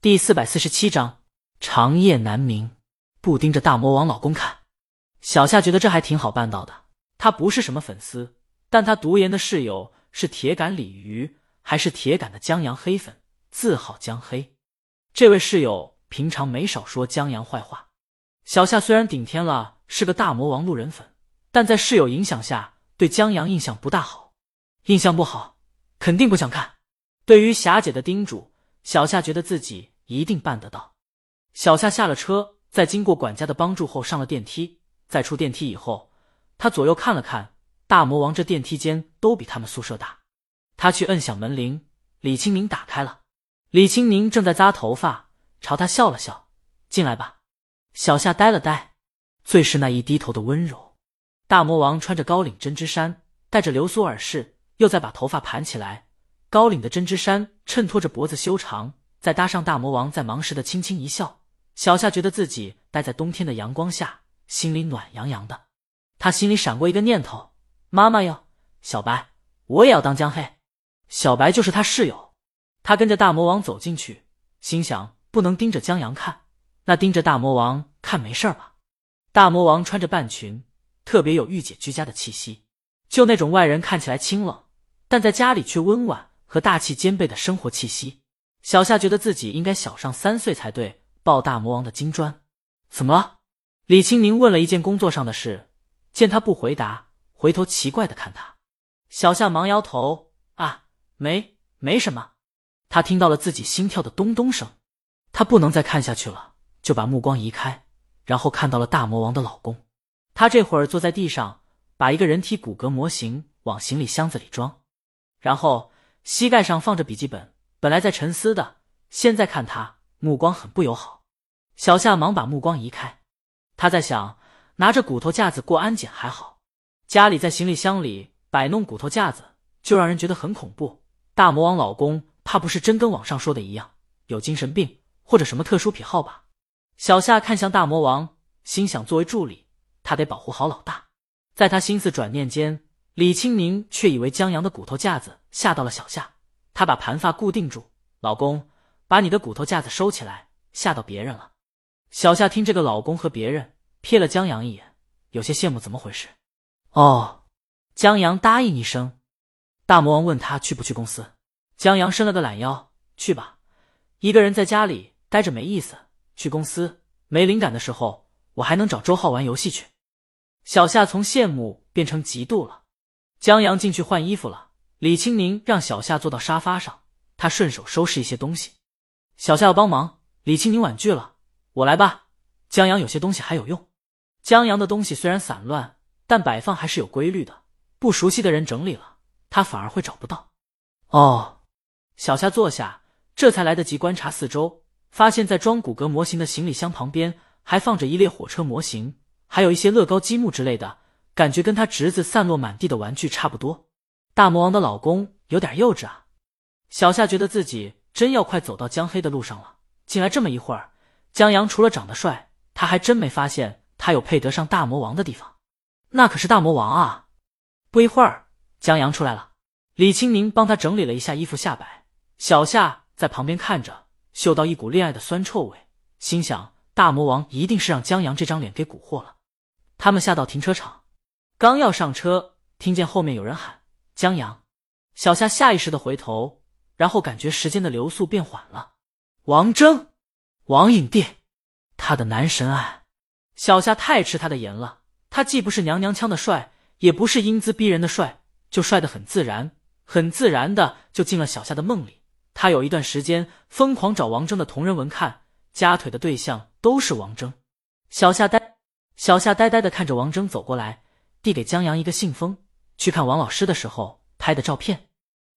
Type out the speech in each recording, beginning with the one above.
第四百四十七章长夜难明，不盯着大魔王老公看。小夏觉得这还挺好办到的。他不是什么粉丝，但他读研的室友是铁杆鲤鱼，还是铁杆的江阳黑粉，字号江黑。这位室友平常没少说江阳坏话。小夏虽然顶天了是个大魔王路人粉，但在室友影响下，对江阳印象不大好。印象不好，肯定不想看。对于霞姐的叮嘱。小夏觉得自己一定办得到。小夏下了车，在经过管家的帮助后上了电梯。在出电梯以后，他左右看了看，大魔王这电梯间都比他们宿舍大。他去摁响门铃，李青宁打开了。李青宁正在扎头发，朝他笑了笑：“进来吧。”小夏呆了呆，最是那一低头的温柔。大魔王穿着高领针织衫，戴着流苏耳饰，又在把头发盘起来。高领的针织衫衬托着脖子修长，再搭上大魔王在忙时的轻轻一笑，小夏觉得自己待在冬天的阳光下，心里暖洋洋的。他心里闪过一个念头：妈妈哟，小白，我也要当江黑。小白就是他室友。他跟着大魔王走进去，心想不能盯着江阳看，那盯着大魔王看没事吧？大魔王穿着半裙，特别有御姐居家的气息，就那种外人看起来清冷，但在家里却温婉。和大气兼备的生活气息，小夏觉得自己应该小上三岁才对。抱大魔王的金砖，怎么了？李青宁问了一件工作上的事，见他不回答，回头奇怪的看他。小夏忙摇头，啊，没，没什么。他听到了自己心跳的咚咚声，他不能再看下去了，就把目光移开，然后看到了大魔王的老公。他这会儿坐在地上，把一个人体骨骼模型往行李箱子里装，然后。膝盖上放着笔记本，本来在沉思的，现在看他目光很不友好。小夏忙把目光移开，他在想，拿着骨头架子过安检还好，家里在行李箱里摆弄骨头架子，就让人觉得很恐怖。大魔王老公怕不是真跟网上说的一样，有精神病或者什么特殊癖好吧？小夏看向大魔王，心想，作为助理，他得保护好老大。在他心思转念间。李青宁却以为江阳的骨头架子吓到了小夏，他把盘发固定住。老公，把你的骨头架子收起来，吓到别人了。小夏听这个老公和别人，瞥了江阳一眼，有些羡慕。怎么回事？哦，江阳答应一声。大魔王问他去不去公司，江阳伸了个懒腰，去吧。一个人在家里待着没意思，去公司没灵感的时候，我还能找周浩玩游戏去。小夏从羡慕变成嫉妒了。江阳进去换衣服了，李青宁让小夏坐到沙发上，他顺手收拾一些东西。小夏要帮忙，李青宁婉拒了：“我来吧。”江阳有些东西还有用。江阳的东西虽然散乱，但摆放还是有规律的。不熟悉的人整理了，他反而会找不到。哦，小夏坐下，这才来得及观察四周，发现在装骨骼模型的行李箱旁边还放着一列火车模型，还有一些乐高积木之类的。感觉跟他侄子散落满地的玩具差不多。大魔王的老公有点幼稚啊。小夏觉得自己真要快走到江黑的路上了。进来这么一会儿，江阳除了长得帅，他还真没发现他有配得上大魔王的地方。那可是大魔王啊！不一会儿，江阳出来了。李青明帮他整理了一下衣服下摆。小夏在旁边看着，嗅到一股恋爱的酸臭味，心想大魔王一定是让江阳这张脸给蛊惑了。他们下到停车场。刚要上车，听见后面有人喊“江阳”，小夏下意识的回头，然后感觉时间的流速变缓了。王峥，王影帝，他的男神啊！小夏太吃他的颜了，他既不是娘娘腔的帅，也不是英姿逼人的帅，就帅的很自然，很自然的就进了小夏的梦里。他有一段时间疯狂找王峥的同人文看，夹腿的对象都是王峥。小夏呆，小夏呆呆的看着王峥走过来。递给江阳一个信封，去看王老师的时候拍的照片。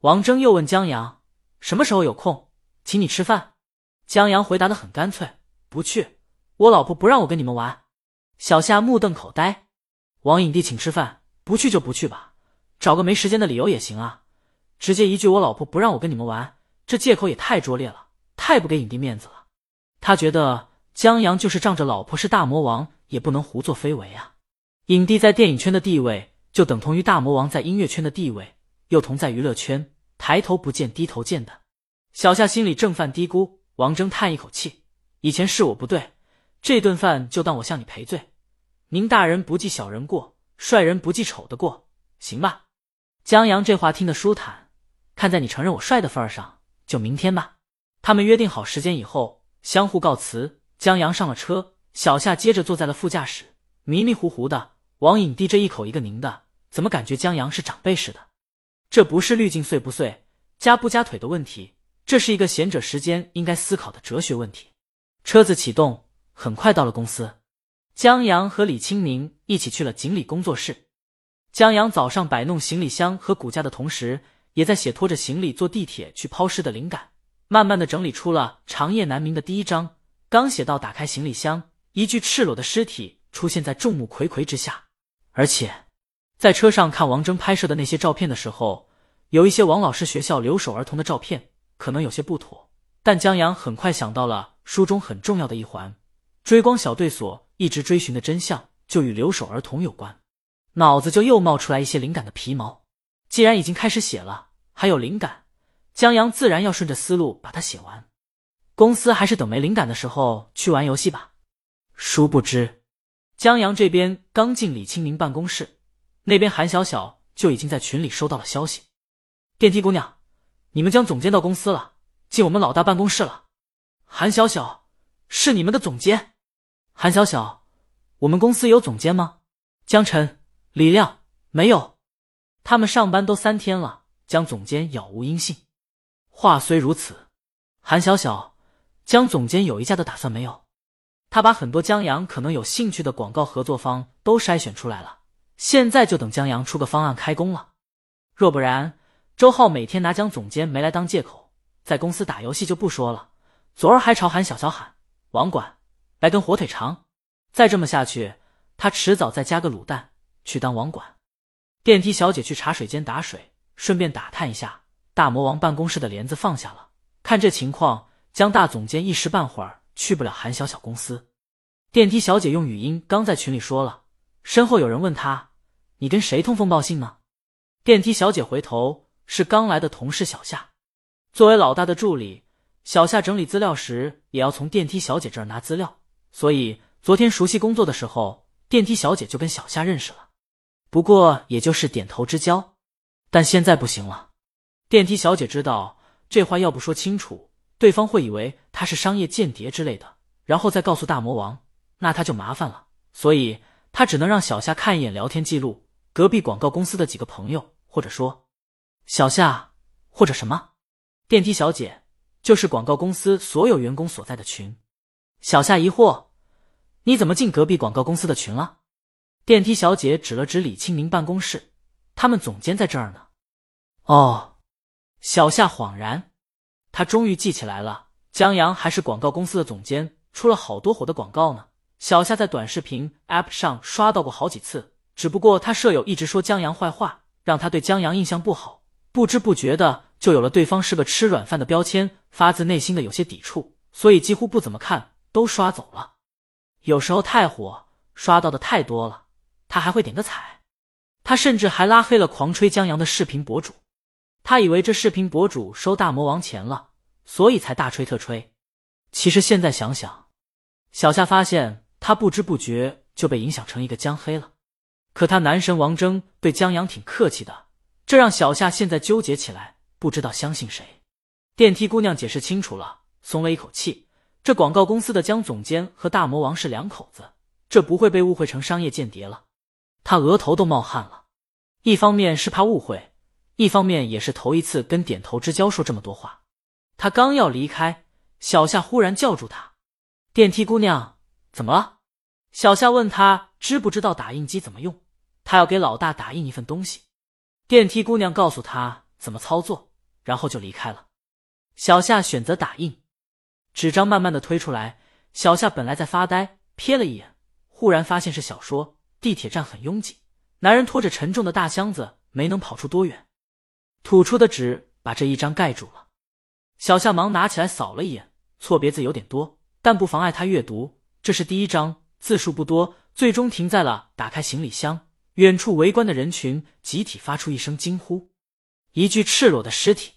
王峥又问江阳：“什么时候有空，请你吃饭？”江阳回答的很干脆：“不去，我老婆不让我跟你们玩。”小夏目瞪口呆。王影帝请吃饭，不去就不去吧，找个没时间的理由也行啊。直接一句“我老婆不让我跟你们玩”，这借口也太拙劣了，太不给影帝面子了。他觉得江阳就是仗着老婆是大魔王，也不能胡作非为啊。影帝在电影圈的地位，就等同于大魔王在音乐圈的地位，又同在娱乐圈抬头不见低头见的。小夏心里正犯嘀咕，王峥叹一口气：“以前是我不对，这顿饭就当我向你赔罪。您大人不计小人过，帅人不计丑的过，行吧？”江阳这话听得舒坦，看在你承认我帅的份上，就明天吧。他们约定好时间以后，相互告辞。江阳上了车，小夏接着坐在了副驾驶，迷迷糊糊的。王颖递着一口一个您的，怎么感觉江阳是长辈似的？这不是滤镜碎不碎、夹不夹腿的问题。这是一个贤者时间应该思考的哲学问题。车子启动，很快到了公司。江阳和李清明一起去了锦鲤工作室。江阳早上摆弄行李箱和骨架的同时，也在写拖着行李坐地铁去抛尸的灵感。慢慢的整理出了《长夜难明》的第一章。刚写到打开行李箱，一具赤裸的尸体出现在众目睽睽之下。而且，在车上看王峥拍摄的那些照片的时候，有一些王老师学校留守儿童的照片。可能有些不妥，但江阳很快想到了书中很重要的一环：追光小队所一直追寻的真相就与留守儿童有关，脑子就又冒出来一些灵感的皮毛。既然已经开始写了，还有灵感，江阳自然要顺着思路把它写完。公司还是等没灵感的时候去玩游戏吧。殊不知，江阳这边刚进李清明办公室，那边韩小小就已经在群里收到了消息：电梯姑娘。你们江总监到公司了，进我们老大办公室了。韩小小，是你们的总监。韩小小，我们公司有总监吗？江晨、李亮，没有。他们上班都三天了，江总监杳无音信。话虽如此，韩小小，江总监有一家的打算没有？他把很多江阳可能有兴趣的广告合作方都筛选出来了，现在就等江阳出个方案开工了。若不然。周浩每天拿江总监没来当借口，在公司打游戏就不说了，昨儿还朝韩小小喊网管来根火腿肠，再这么下去，他迟早再加个卤蛋去当网管。电梯小姐去茶水间打水，顺便打探一下大魔王办公室的帘子放下了。看这情况，江大总监一时半会儿去不了韩小小公司。电梯小姐用语音刚在群里说了，身后有人问他：“你跟谁通风报信呢？”电梯小姐回头。是刚来的同事小夏，作为老大的助理，小夏整理资料时也要从电梯小姐这儿拿资料，所以昨天熟悉工作的时候，电梯小姐就跟小夏认识了。不过也就是点头之交，但现在不行了。电梯小姐知道这话要不说清楚，对方会以为她是商业间谍之类的，然后再告诉大魔王，那他就麻烦了。所以他只能让小夏看一眼聊天记录，隔壁广告公司的几个朋友，或者说。小夏，或者什么？电梯小姐就是广告公司所有员工所在的群。小夏疑惑：“你怎么进隔壁广告公司的群了？”电梯小姐指了指李清明办公室：“他们总监在这儿呢。”哦，小夏恍然，他终于记起来了，江阳还是广告公司的总监，出了好多火的广告呢。小夏在短视频 App 上刷到过好几次，只不过他舍友一直说江阳坏话，让他对江阳印象不好。不知不觉的就有了对方是个吃软饭的标签，发自内心的有些抵触，所以几乎不怎么看，都刷走了。有时候太火，刷到的太多了，他还会点个彩。他甚至还拉黑了狂吹江阳的视频博主。他以为这视频博主收大魔王钱了，所以才大吹特吹。其实现在想想，小夏发现他不知不觉就被影响成一个江黑了。可他男神王峥对江阳挺客气的。这让小夏现在纠结起来，不知道相信谁。电梯姑娘解释清楚了，松了一口气。这广告公司的江总监和大魔王是两口子，这不会被误会成商业间谍了。他额头都冒汗了，一方面是怕误会，一方面也是头一次跟点头之交说这么多话。他刚要离开，小夏忽然叫住他：“电梯姑娘，怎么了？”小夏问他知不知道打印机怎么用，他要给老大打印一份东西。电梯姑娘告诉他怎么操作，然后就离开了。小夏选择打印，纸张慢慢的推出来。小夏本来在发呆，瞥了一眼，忽然发现是小说。地铁站很拥挤，男人拖着沉重的大箱子没能跑出多远，吐出的纸把这一张盖住了。小夏忙拿起来扫了一眼，错别字有点多，但不妨碍他阅读。这是第一章，字数不多，最终停在了打开行李箱。远处围观的人群集体发出一声惊呼，一具赤裸的尸体。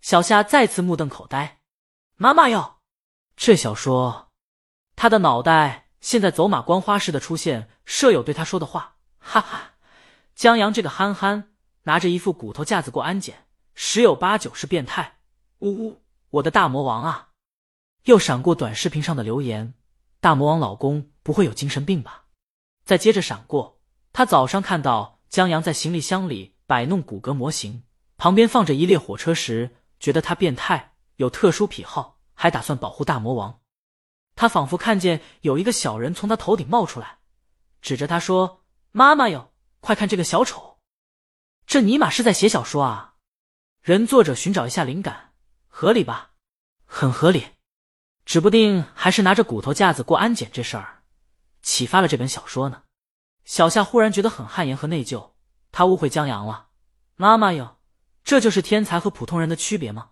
小夏再次目瞪口呆。妈妈哟！这小说，他的脑袋现在走马观花似的出现舍友对他说的话，哈哈，江阳这个憨憨，拿着一副骨头架子过安检，十有八九是变态。呜呜，我的大魔王啊！又闪过短视频上的留言：大魔王老公不会有精神病吧？再接着闪过，他早上看到江阳在行李箱里摆弄骨骼模型，旁边放着一列火车时，觉得他变态，有特殊癖好。还打算保护大魔王，他仿佛看见有一个小人从他头顶冒出来，指着他说：“妈妈哟，快看这个小丑！”这尼玛是在写小说啊！人作者寻找一下灵感，合理吧？很合理，指不定还是拿着骨头架子过安检这事儿启发了这本小说呢。小夏忽然觉得很汗颜和内疚，他误会江阳了。妈妈哟，这就是天才和普通人的区别吗？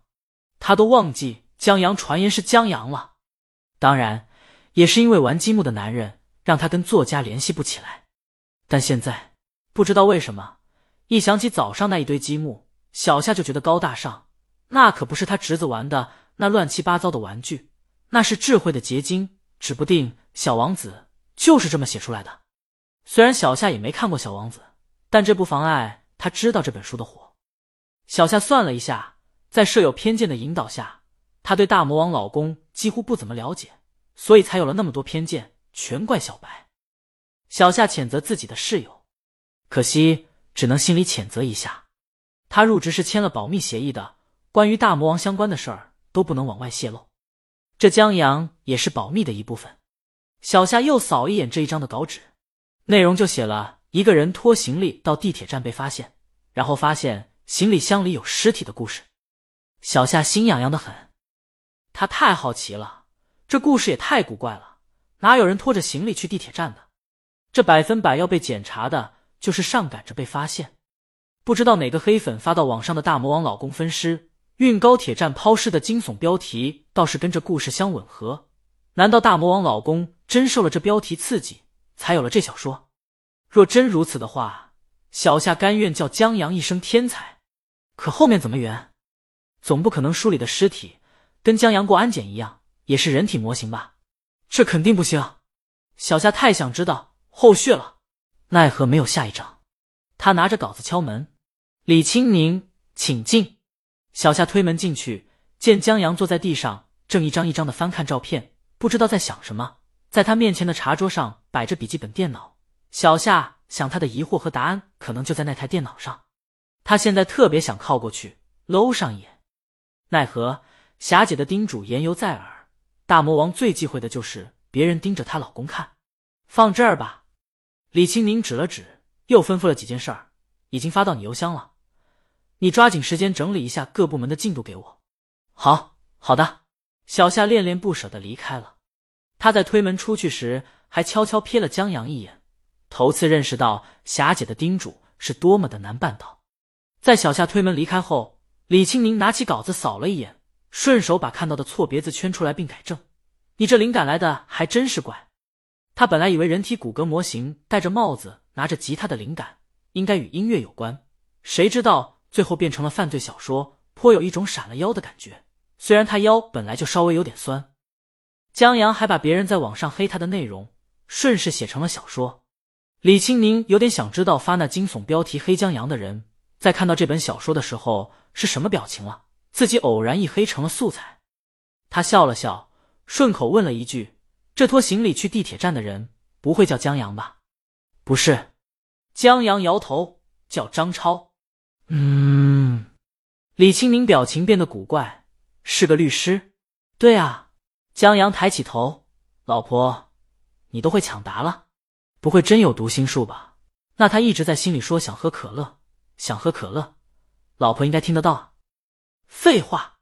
他都忘记。江阳传言是江阳了，当然也是因为玩积木的男人让他跟作家联系不起来。但现在不知道为什么，一想起早上那一堆积木，小夏就觉得高大上。那可不是他侄子玩的那乱七八糟的玩具，那是智慧的结晶。指不定小王子就是这么写出来的。虽然小夏也没看过小王子，但这不妨碍他知道这本书的火。小夏算了一下，在舍友偏见的引导下。他对大魔王老公几乎不怎么了解，所以才有了那么多偏见，全怪小白。小夏谴责自己的室友，可惜只能心里谴责一下。他入职是签了保密协议的，关于大魔王相关的事儿都不能往外泄露。这江阳也是保密的一部分。小夏又扫一眼这一张的稿纸，内容就写了一个人拖行李到地铁站被发现，然后发现行李箱里有尸体的故事。小夏心痒痒的很。他太好奇了，这故事也太古怪了，哪有人拖着行李去地铁站的？这百分百要被检查的，就是上赶着被发现。不知道哪个黑粉发到网上的大魔王老公分尸、运高铁站抛尸的惊悚标题，倒是跟这故事相吻合。难道大魔王老公真受了这标题刺激，才有了这小说？若真如此的话，小夏甘愿叫江阳一声天才。可后面怎么圆？总不可能书里的尸体。跟江阳过安检一样，也是人体模型吧？这肯定不行。小夏太想知道后续了，奈何没有下一章。他拿着稿子敲门：“李青宁，请进。”小夏推门进去，见江阳坐在地上，正一张一张的翻看照片，不知道在想什么。在他面前的茶桌上摆着笔记本电脑，小夏想他的疑惑和答案可能就在那台电脑上。他现在特别想靠过去搂上一眼，奈何。霞姐的叮嘱言犹在耳，大魔王最忌讳的就是别人盯着她老公看。放这儿吧。李青宁指了指，又吩咐了几件事儿，已经发到你邮箱了，你抓紧时间整理一下各部门的进度给我。好好的。小夏恋恋不舍的离开了。他在推门出去时，还悄悄瞥了江阳一眼，头次认识到霞姐的叮嘱是多么的难办到。在小夏推门离开后，李青宁拿起稿子扫了一眼。顺手把看到的错别字圈出来并改正，你这灵感来的还真是怪。他本来以为人体骨骼模型戴着帽子拿着吉他的灵感应该与音乐有关，谁知道最后变成了犯罪小说，颇有一种闪了腰的感觉。虽然他腰本来就稍微有点酸。江阳还把别人在网上黑他的内容顺势写成了小说。李青宁有点想知道发那惊悚标题黑江阳的人在看到这本小说的时候是什么表情了。自己偶然一黑成了素材，他笑了笑，顺口问了一句：“这拖行李去地铁站的人不会叫江阳吧？”“不是。”江阳摇头，“叫张超。”“嗯。”李青宁表情变得古怪，“是个律师。”“对啊。”江阳抬起头，“老婆，你都会抢答了，不会真有读心术吧？那他一直在心里说想喝可乐，想喝可乐，老婆应该听得到。”废话，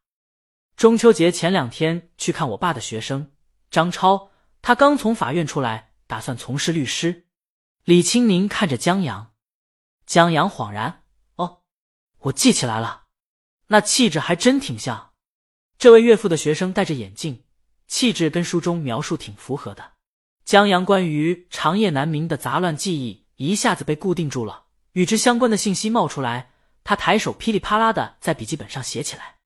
中秋节前两天去看我爸的学生张超，他刚从法院出来，打算从事律师。李青宁看着江阳，江阳恍然：“，我记起来了，那气质还真挺像。这位岳父的学生戴着眼镜，气质跟书中描述挺符合的。”江阳关于长夜难明的杂乱记忆一下子被固定住了，与之相关的信息冒出来。他抬手噼里啪啦的在笔记本上写起来。